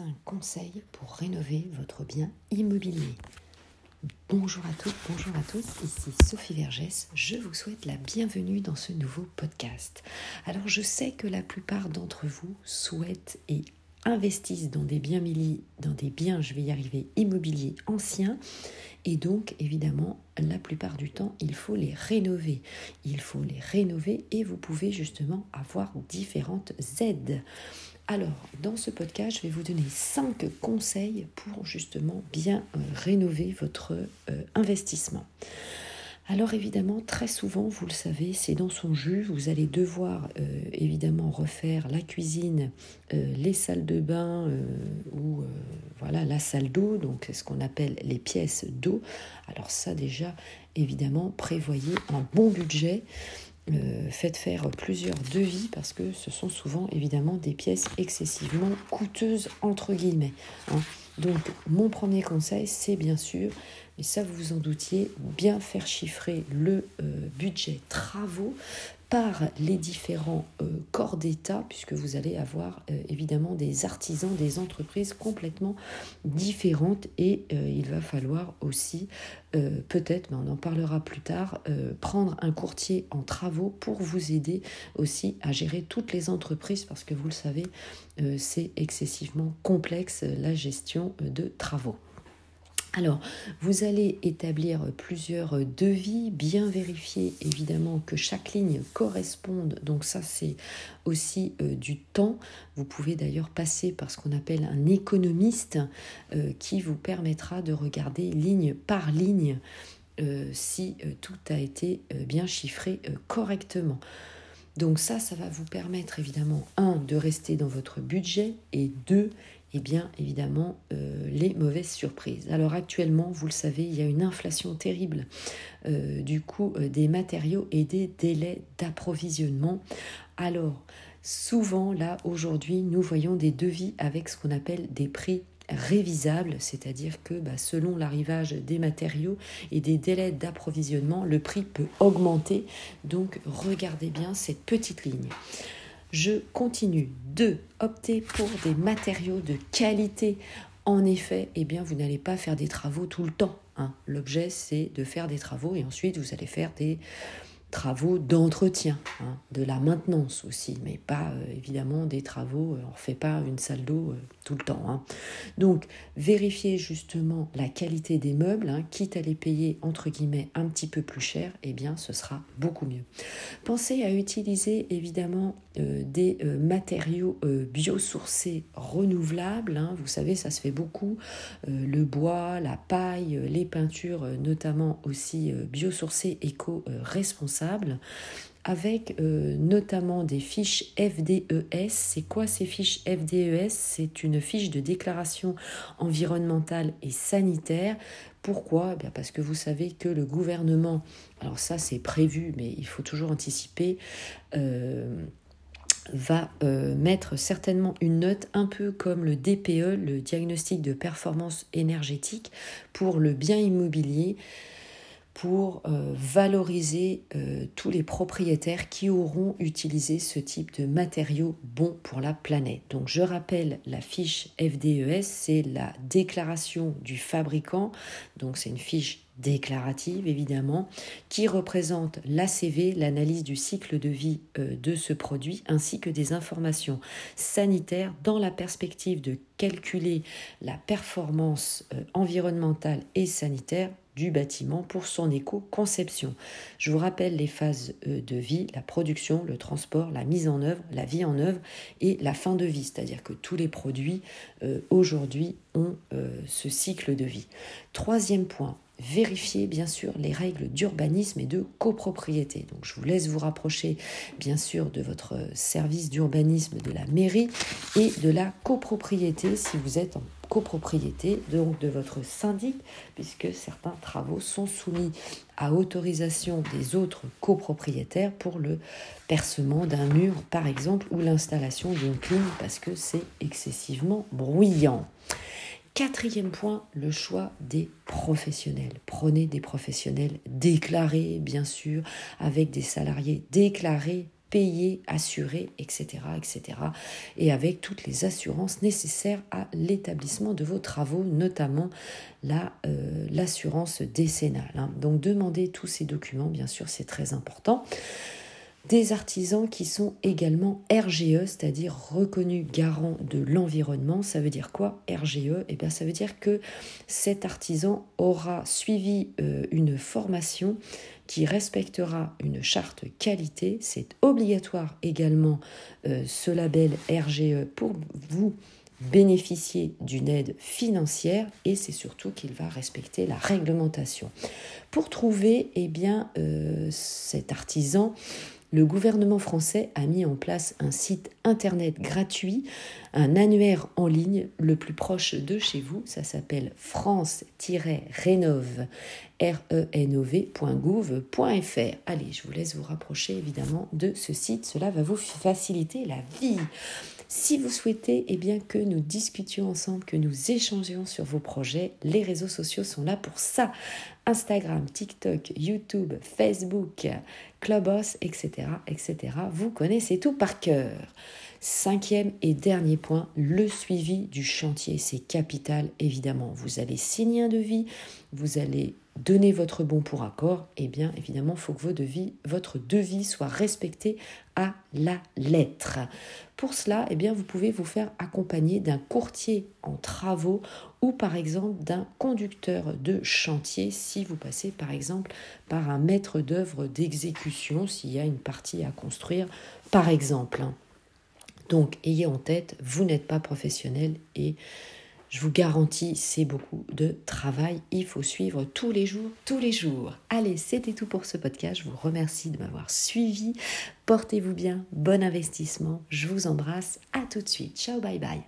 5 conseils pour rénover votre bien immobilier. Bonjour à toutes, bonjour à tous, ici Sophie Vergès, je vous souhaite la bienvenue dans ce nouveau podcast. Alors je sais que la plupart d'entre vous souhaitent et investissent dans des biens dans des biens, je vais y arriver, immobiliers anciens. Et donc, évidemment, la plupart du temps, il faut les rénover. Il faut les rénover et vous pouvez justement avoir différentes aides. Alors, dans ce podcast, je vais vous donner 5 conseils pour justement bien euh, rénover votre euh, investissement. Alors évidemment, très souvent, vous le savez, c'est dans son jus. Vous allez devoir euh, évidemment refaire la cuisine, les salles de bain ou voilà la salle d'eau, donc ce qu'on appelle les pièces d'eau. Alors ça déjà, évidemment, prévoyez un bon budget. Euh, faites faire plusieurs devis parce que ce sont souvent évidemment des pièces excessivement coûteuses entre guillemets. Hein. Donc mon premier conseil c'est bien sûr, et ça vous vous en doutiez, bien faire chiffrer le euh, budget travaux par les différents euh, corps d'État, puisque vous allez avoir euh, évidemment des artisans, des entreprises complètement différentes, et euh, il va falloir aussi, peut-être, mais on en parlera plus tard, prendre un courtier en travaux pour vous aider aussi à gérer toutes les entreprises, parce que vous le savez, c'est excessivement complexe la gestion de travaux. Alors, vous allez établir plusieurs devis, bien vérifier évidemment que chaque ligne corresponde. Donc ça, c'est aussi euh, du temps. Vous pouvez d'ailleurs passer par ce qu'on appelle un économiste euh, qui vous permettra de regarder ligne par ligne euh, si tout a été bien chiffré correctement. Donc ça, ça va vous permettre évidemment, un, de rester dans votre budget et deux, eh bien évidemment euh, les mauvaises surprises. Alors actuellement, vous le savez, il y a une inflation terrible euh, du coût euh, des matériaux et des délais d'approvisionnement. Alors souvent là aujourd'hui, nous voyons des devis avec ce qu'on appelle des prix révisables, c'est-à-dire que bah, selon l'arrivage des matériaux et des délais d'approvisionnement, le prix peut augmenter. Donc regardez bien cette petite ligne. Je continue de opter pour des matériaux de qualité. En effet, eh bien, vous n'allez pas faire des travaux tout le temps. Hein. L'objet, c'est de faire des travaux et ensuite vous allez faire des travaux d'entretien, hein, de la maintenance aussi, mais pas euh, évidemment des travaux, euh, on ne refait pas une salle d'eau euh, tout le temps. Hein. Donc vérifiez justement la qualité des meubles, hein, quitte à les payer entre guillemets un petit peu plus cher, eh bien ce sera beaucoup mieux. Pensez à utiliser évidemment des matériaux biosourcés renouvelables, vous savez ça se fait beaucoup, le bois, la paille, les peintures notamment aussi biosourcées éco-responsables avec euh, notamment des fiches FDES. C'est quoi ces fiches FDES C'est une fiche de déclaration environnementale et sanitaire. Pourquoi? Eh Parce que vous savez que le gouvernement, alors ça c'est prévu, mais il faut toujours anticiper, euh, va euh, mettre certainement une note un peu comme le DPE, le diagnostic de performance énergétique, pour le bien immobilier pour euh, valoriser euh, tous les propriétaires qui auront utilisé ce type de matériaux bons pour la planète. Donc je rappelle la fiche FDES, c'est la déclaration du fabricant, donc c'est une fiche déclarative évidemment, qui représente l'ACV, l'analyse du cycle de vie euh, de ce produit, ainsi que des informations sanitaires dans la perspective de calculer la performance environnementale et sanitaire du bâtiment pour son éco-conception. Je vous rappelle les phases euh, de vie, la production, le transport, la mise en œuvre, la vie en œuvre et la fin de vie, c'est-à-dire que tous les produits euh, aujourd'hui ont euh, ce cycle de vie. Troisième point, vérifier bien sûr les règles d'urbanisme et de copropriété. Donc je vous laisse vous rapprocher bien sûr de votre service d'urbanisme de la mairie et de la copropriété si vous êtes en copropriété, donc de votre syndic, puisque certains travaux sont soumis à autorisation des autres copropriétaires pour le percement d'un mur par exemple ou l'installation d'une clim parce que c'est excessivement bruyant. Quatrième point, le choix des professionnels. Prenez des professionnels déclarés, bien sûr, avec des salariés déclarés payé, assuré, etc., etc. Et avec toutes les assurances nécessaires à l'établissement de vos travaux, notamment euh, l'assurance décennale. Hein. Donc demandez tous ces documents, bien sûr, c'est très important des artisans qui sont également RGE, c'est-à-dire reconnus garants de l'environnement. Ça veut dire quoi RGE Eh bien, ça veut dire que cet artisan aura suivi euh, une formation qui respectera une charte qualité. C'est obligatoire également euh, ce label RGE pour vous bénéficier d'une aide financière et c'est surtout qu'il va respecter la réglementation. Pour trouver eh bien, euh, cet artisan, le gouvernement français a mis en place un site internet gratuit, un annuaire en ligne le plus proche de chez vous. Ça s'appelle france-rénove, renov.gouv.fr. Allez, je vous laisse vous rapprocher évidemment de ce site. Cela va vous faciliter la vie. Si vous souhaitez eh bien, que nous discutions ensemble, que nous échangions sur vos projets, les réseaux sociaux sont là pour ça. Instagram, TikTok, YouTube, Facebook, Clubhouse, etc., etc. Vous connaissez tout par cœur. Cinquième et dernier point, le suivi du chantier. C'est capital, évidemment. Vous allez signer un devis, vous allez donner votre bon pour accord, eh bien évidemment, il faut que votre devis soit respecté à la lettre. Pour cela, eh bien, vous pouvez vous faire accompagner d'un courtier en travaux ou par exemple d'un conducteur de chantier si vous passez par exemple par un maître d'œuvre d'exécution s'il y a une partie à construire par exemple. Donc ayez en tête, vous n'êtes pas professionnel et je vous garantis, c'est beaucoup de travail. Il faut suivre tous les jours, tous les jours. Allez, c'était tout pour ce podcast. Je vous remercie de m'avoir suivi. Portez-vous bien, bon investissement. Je vous embrasse. À tout de suite. Ciao, bye bye.